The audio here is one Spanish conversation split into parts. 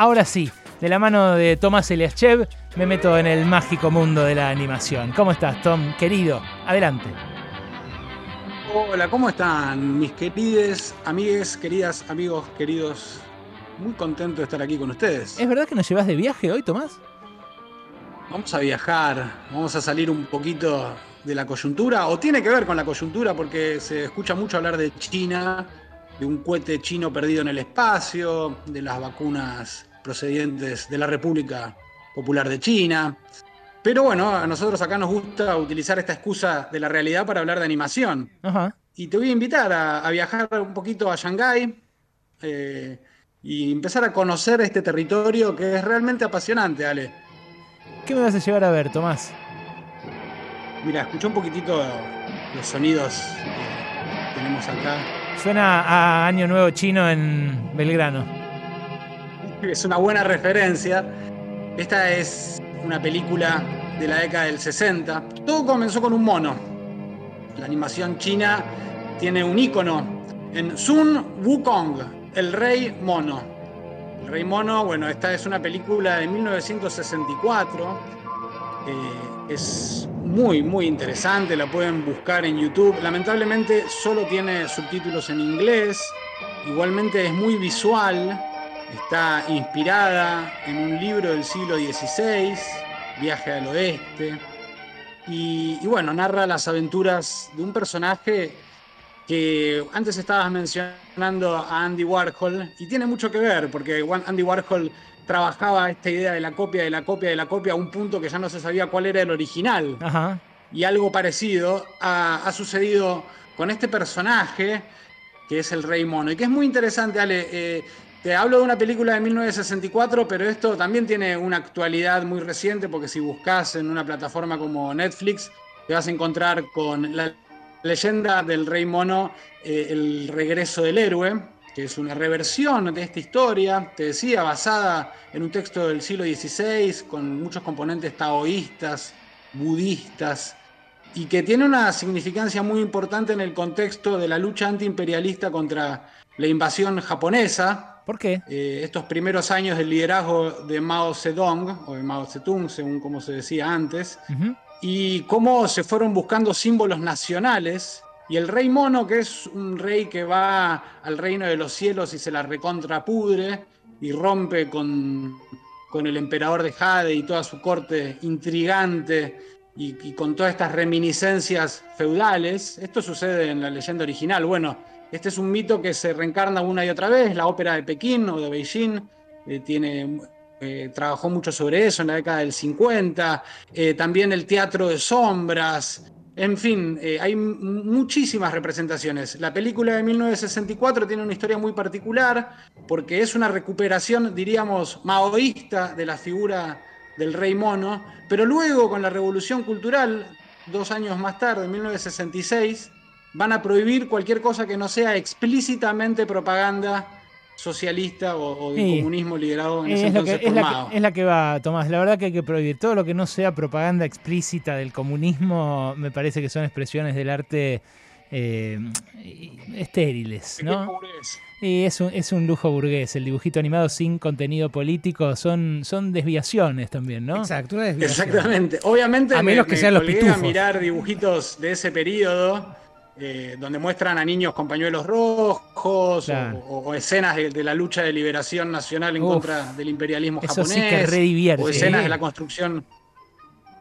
ahora sí, de la mano de Tomás Eliaschev, me meto en el mágico mundo de la animación. ¿Cómo estás, Tom? Querido, adelante. Hola, ¿cómo están mis querides, amigues, queridas, amigos, queridos? Muy contento de estar aquí con ustedes. ¿Es verdad que nos llevas de viaje hoy, Tomás? Vamos a viajar, vamos a salir un poquito de la coyuntura, o tiene que ver con la coyuntura porque se escucha mucho hablar de China, de un cohete chino perdido en el espacio, de las vacunas procedientes de la República Popular de China. Pero bueno, a nosotros acá nos gusta utilizar esta excusa de la realidad para hablar de animación. Y te voy a invitar a, viajar un poquito a Shanghái eh, y empezar a conocer este territorio que es realmente apasionante, Ale. ¿Qué me vas a llevar a ver, Tomás? Mira, escucha un poquitito los sonidos que tenemos acá. Suena a Año Nuevo Chino en Belgrano. Es una buena referencia. Esta es una película de la década del 60. Todo comenzó con un mono. La animación china tiene un ícono en Sun Wukong, el rey mono. El rey mono, bueno, esta es una película de 1964. Eh, es muy, muy interesante, la pueden buscar en YouTube. Lamentablemente solo tiene subtítulos en inglés. Igualmente es muy visual. Está inspirada en un libro del siglo XVI, Viaje al Oeste. Y, bueno, narra las aventuras de un personaje que antes estabas mencionando a Andy Warhol y tiene mucho que ver, porque Andy Warhol trabajaba esta idea de la copia, de la copia, de la copia a un punto que ya no se sabía cuál era el original. Y algo parecido ha, sucedido con este personaje que es el Rey Mono. Y que es muy interesante, Ale. Eh, te hablo de una película de 1964, pero esto también tiene una actualidad muy reciente, porque si buscas en una plataforma como Netflix, te vas a encontrar con la leyenda del Rey Mono, eh, El regreso del héroe, que es una reversión de esta historia, te decía, basada en un texto del siglo XVI, con muchos componentes taoístas, budistas, y que tiene una significancia muy importante en el contexto de la lucha antiimperialista contra la invasión japonesa, ¿Por qué? Eh, estos primeros años del liderazgo de Mao Zedong, o de Mao Zedong, según como se decía antes, y cómo se fueron buscando símbolos nacionales. Y el rey mono, que es un rey que va al reino de los cielos y se la recontrapudre y rompe con, con el emperador de Jade y toda su corte intrigante y, y, con todas estas reminiscencias feudales. Esto sucede en la leyenda original. Bueno, este es un mito que se reencarna una y otra vez. La ópera de Pekín o de Beijing eh, tiene, eh, trabajó mucho sobre eso en la década del 50. Eh, también el teatro de sombras. En fin, hay muchísimas representaciones. La película de 1964 tiene una historia muy particular porque es una recuperación, diríamos, maoísta de la figura del rey mono, pero luego con la revolución cultural, dos años más tarde, en 1966, van a prohibir cualquier cosa que no sea explícitamente propaganda socialista o, de comunismo liderado en ese es entonces que, es, la que, es la que va, Tomás. La verdad que hay que prohibir todo lo que no sea propaganda explícita del comunismo. Me parece que son expresiones del arte eh, estériles, ¿no? Y es un, es un lujo burgués. El dibujito animado sin contenido político son, son desviaciones también, ¿no? Exacto, una desviación. Exactamente. Obviamente, a menos que sean los pitufos. mirar dibujitos de ese periodo eh, donde muestran a niños con pañuelos rojos o, escenas de, la lucha de liberación nacional en contra del imperialismo japonés. o escenas de la construcción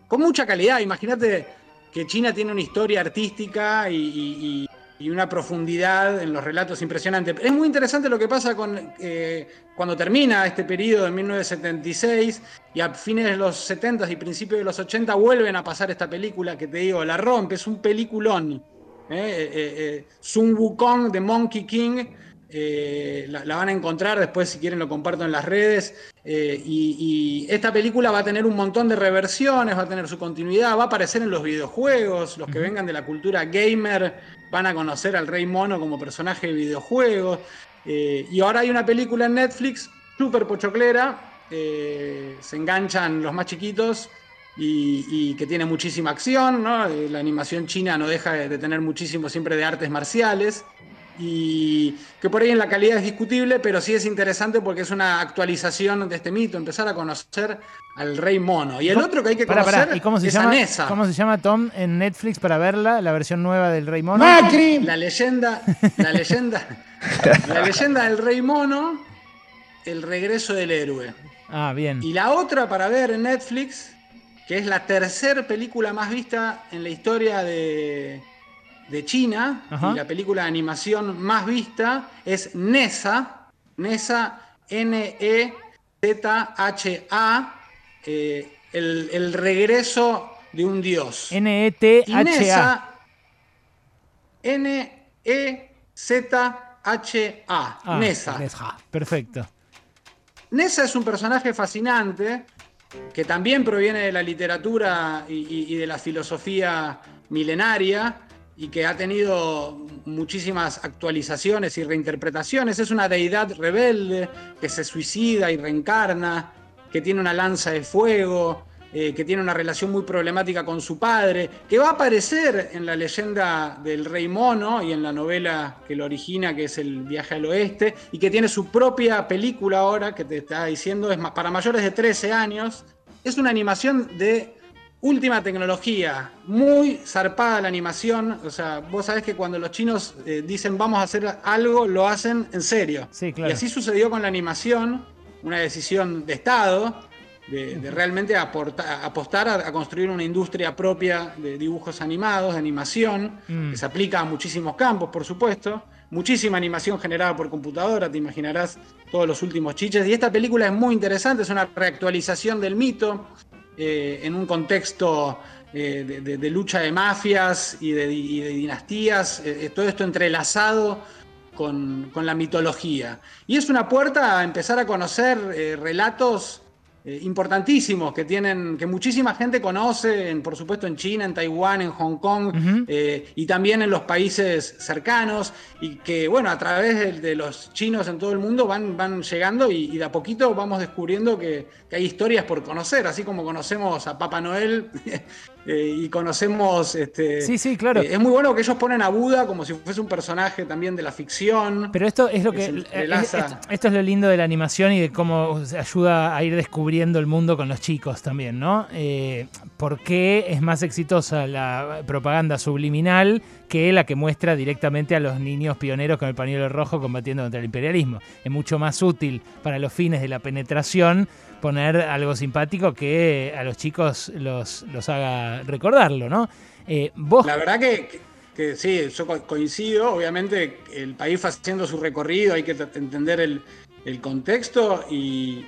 con mucha calidad. Imagínate que China tiene una historia artística y, una profundidad en los relatos impresionante. Es muy interesante lo que pasa con, eh, cuando termina este periodo de 1976 y a fines de los 70 y principios de los 80 vuelven a pasar esta película que te digo, la rompe, es un peliculón. ¿Eh? Eh, eh, Sun Wukong de Monkey King. la, van a encontrar después si quieren lo comparto en las redes y, esta película va a tener un montón de reversiones va a tener su continuidad va a aparecer en los videojuegos los que vengan de la cultura gamer van a conocer al rey mono como personaje de videojuegos y ahora hay una película en Netflix súper pochoclera se enganchan los más chiquitos y, que tiene muchísima acción, ¿no? Eh, la animación china no deja de tener muchísimo siempre de artes marciales. y que por ahí en la calidad es discutible, pero sí es interesante porque es una actualización de este mito, empezar a conocer al rey mono. Y el otro que hay que conocer ¿Y cómo se es llama, Nessa. ¿Cómo se llama Tom en Netflix para verla, la versión nueva del rey mono? La leyenda, la leyenda, la leyenda del rey mono, el regreso del héroe. Ah, bien. Y la otra para ver en Netflix, que es la tercera película más vista en la historia de, de China, Ajá. y la película de animación más vista es Nessa, Nessa, N-E-Z-H-A, eh, el, el regreso de un dios. N-E-T-H-A. N-E-Z-H-A, Ah, Nessa. Nessa. Perfecto. Nessa es un personaje fascinante que también proviene de la literatura y, de la filosofía milenaria y que ha tenido muchísimas actualizaciones y reinterpretaciones. Es una deidad rebelde que se suicida y reencarna, que tiene una lanza de fuego, eh, que tiene una relación muy problemática con su padre, que va a aparecer en la leyenda del rey mono y en la novela que lo origina, que es el viaje al oeste, y que tiene su propia película ahora, que te estaba diciendo, es ma- para mayores de 13 años. Es una animación de última tecnología, muy zarpada la animación. O sea, vos sabés que cuando los chinos eh, dicen vamos a hacer algo, lo hacen en serio. Sí, claro. Y así sucedió con la animación, una decisión de Estado, de, de realmente aporta- apostar a, a construir una industria propia de dibujos animados, de animación, Mm. que se aplica a muchísimos campos, por supuesto. Muchísima animación generada por computadora, te imaginarás todos los últimos chiches. Y esta película es muy interesante, es una reactualización del mito eh, en un contexto eh, de, de- de lucha de mafias y de, y de dinastías, eh, todo esto entrelazado con, con la mitología. Y es una puerta a empezar a conocer eh, relatos eh, importantísimos que tienen, que muchísima gente conoce, en, por supuesto en China, en Taiwán, en Hong Kong eh, y también en los países cercanos y que bueno, a través de, de los chinos en todo el mundo van, van llegando y, y de a poquito vamos descubriendo que, que hay historias por conocer, así como conocemos a Papá Noel eh, y conocemos... Este, Sí, sí, claro. eh, es muy bueno que ellos ponen a Buda como si fuese un personaje también de la ficción. Pero esto es lo que esto, esto es lo lindo de la animación y de cómo se ayuda a ir descubriendo el mundo con los chicos también, ¿no? Eh, ¿Por qué es más exitosa la propaganda subliminal que la que muestra directamente a los niños pioneros con el pañuelo rojo combatiendo contra el imperialismo? Es mucho más útil para los fines de la penetración poner algo simpático que a los chicos los, los haga recordarlo, ¿no? Eh, La verdad que, que- sí, yo co- coincido. Obviamente, el país va haciendo su recorrido, hay que entender el, el contexto y,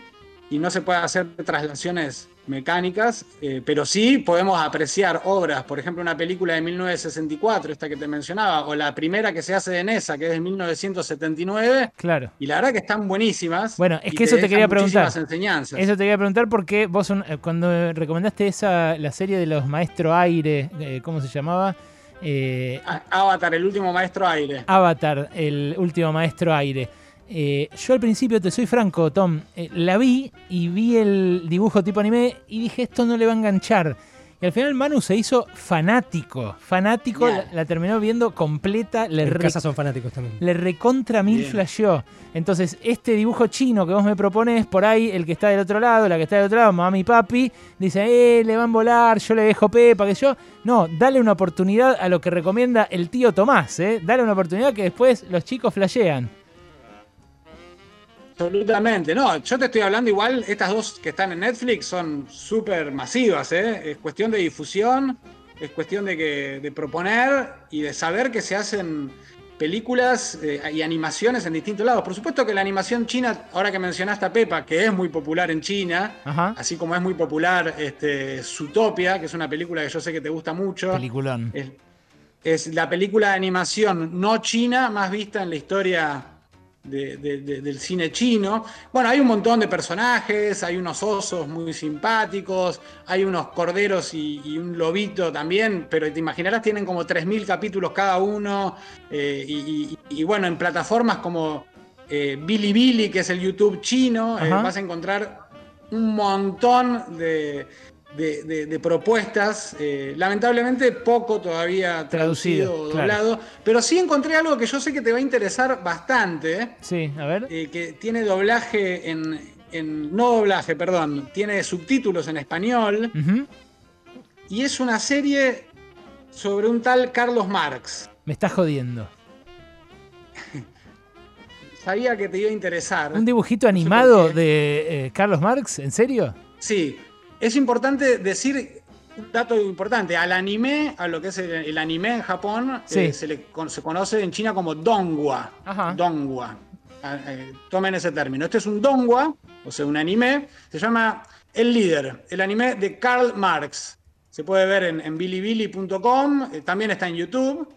y no se puede hacer traslaciones mecánicas, eh, pero sí podemos apreciar obras, por ejemplo, una película de 1964, esta que te mencionaba, o la primera que se hace de Nesa, que es de 1979, claro. y la verdad que están buenísimas. Bueno, es que eso te quería preguntar. enseñanzas. Eso te quería preguntar porque vos eh, cuando recomendaste esa la serie de los Maestro Aire, eh, ¿cómo se llamaba? Eh, Avatar, el último maestro aire. Avatar, el último Maestro Aire. Eh, yo al principio, te soy franco, Tom, eh, la vi y vi el dibujo tipo anime y dije, esto no le va a enganchar. Y al final Manu se hizo fanático, fanático, la, terminó viendo completa, le En re- casa son fanáticos también. le recontra mil Bien. flasheó. Entonces, este dibujo chino que vos me propones, por ahí, el que está del otro lado, la que está del otro lado, mami y papi, dice, eh, le van a volar, yo le dejo pepa, que yo. No, dale una oportunidad a lo que recomienda el tío Tomás, ¿eh? Dale una oportunidad que después los chicos flashean. Absolutamente, no, yo te estoy hablando igual, estas dos que están en Netflix son súper masivas, ¿eh? es cuestión de difusión, es cuestión de, que, de proponer y de saber que se hacen películas eh, y animaciones en distintos lados. Por supuesto que la animación china, ahora que mencionaste a Pepa, que es muy popular en China, Ajá. así como es muy popular este, Zootopia, que es una película que yo sé que te gusta mucho. Peliculón. Es, es la película de animación no china más vista en la historia de- de- de- del cine chino. Bueno, hay un montón de personajes, hay unos osos muy simpáticos, hay unos corderos y, y un lobito también, pero te imaginarás, tienen como 3.000 capítulos cada uno. eh, y, y- y bueno, en plataformas como eh, Bilibili, que es el YouTube chino, eh, vas a encontrar un montón de, de, propuestas. Eh, lamentablemente poco todavía traducido, o doblado, pero sí encontré algo que yo sé que te va a interesar bastante. Sí, a ver. Eh, que tiene doblaje en, no doblaje, perdón, tiene subtítulos en español. Y es una serie sobre un tal Carlos Marx. Me estás jodiendo. Sabía que te iba a interesar. ¿Un dibujito animado de eh, Carlos Marx? ¿En serio? Sí, es importante decir un dato importante. Al anime, a lo que es el, anime en Japón, eh, se, le, se conoce en China como dongua. Dongua. Ah, eh, tomen ese término. Este es un dongua, o sea, un anime. Se llama El Líder, el anime de Karl Marx. Se puede ver en, en bilibili.com, eh, también está en YouTube.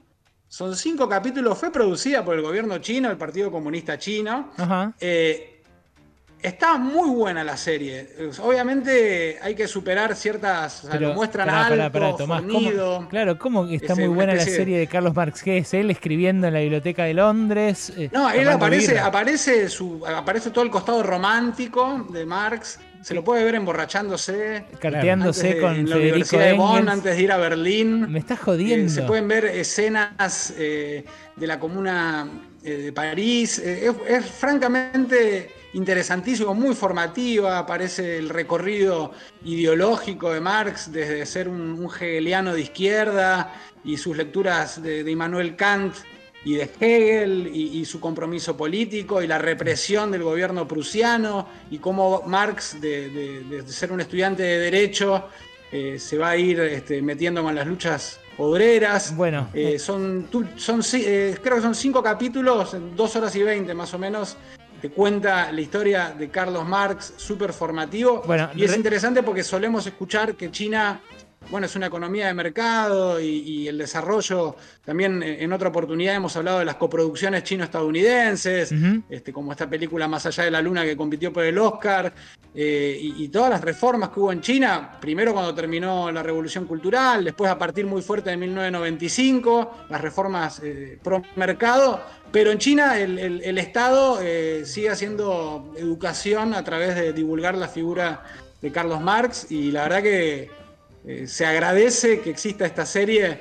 Son cinco capítulos, fue producida por el gobierno chino, el Partido Comunista Chino. Ajá. Está muy buena la serie. Obviamente hay que superar ciertas. lo muestran algo, claro, ¿cómo está muy buena la serie de Carlos Marx? ¿Qué es él escribiendo en la Biblioteca de Londres? Eh, no, él aparece, aparece, su, aparece todo el costado romántico de Marx. Se lo puede ver emborrachándose. Carteándose con en la Universidad de Bonn antes de ir a Berlín. Me estás jodiendo. Eh, se pueden ver escenas eh, de la comuna de París. es francamente interesantísimo, muy formativa, aparece el recorrido ideológico de Marx desde ser un, hegeliano de izquierda y sus lecturas de, Immanuel Kant y de Hegel y, su compromiso político y la represión del gobierno prusiano y cómo Marx, de, ser un estudiante de derecho, eh, se va a ir este, metiendo con las luchas obreras. Bueno, eh, son, son eh, creo que son cinco capítulos, dos horas y veinte más o menos, cuenta la historia de Carlos Marx, súper formativo. y es interesante porque solemos escuchar que China bueno, es una economía de mercado y, el desarrollo, también eh, en otra oportunidad hemos hablado de las coproducciones chino-estadounidenses, este, como esta película Más allá de la luna que compitió por el Oscar, eh, y, todas las reformas que hubo en China, primero cuando terminó la revolución cultural, después a partir muy fuerte de 1995, las reformas eh, pro mercado, pero en China el Estado sigue haciendo educación a través de divulgar la figura de Carlos Marx y la verdad que eh, se agradece que exista esta serie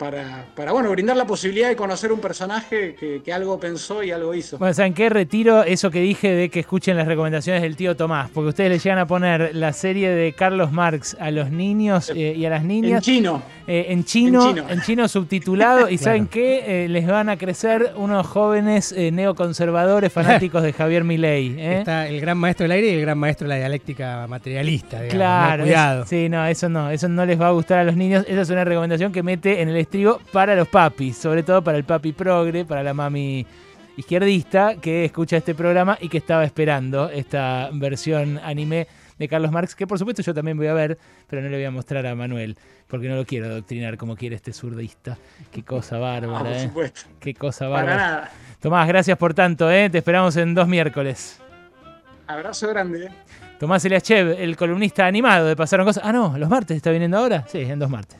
para, para, bueno, brindar la posibilidad de conocer un personaje que, algo pensó y algo hizo. Bueno, ¿saben qué? Retiro eso que dije de que escuchen las recomendaciones del tío Tomás, porque ustedes le llegan a poner la serie de Carlos Marx a los niños eh, y a las niñas. En chino. Eh, en chino. en chino. subtitulado. ¿Y saben qué? Eh, les van a crecer unos jóvenes neoconservadores fanáticos de Javier Milei. Está el gran maestro del aire y el gran maestro de la dialéctica materialista. claro. cuidado. sí, no, eso no. Eso no les va a gustar a los niños. Esa es una recomendación que mete en el para los papis, sobre todo para el papi progre, para la mami izquierdista que escucha este programa y que estaba esperando esta versión anime de Carlos Marx, que por supuesto yo también voy a ver, pero no le voy a mostrar a Manuel, porque no lo quiero adoctrinar como quiere este zurdista. Qué cosa bárbara, por ¿eh? supuesto. Qué cosa bárbara. Para nada. Tomás, gracias por tanto, ¿eh? te esperamos en dos miércoles. Abrazo grande. ¿eh? Tomás Eliachev, el columnista animado de Pasaron Cosas. Ah, no, los martes está viniendo ahora. Sí, en dos martes.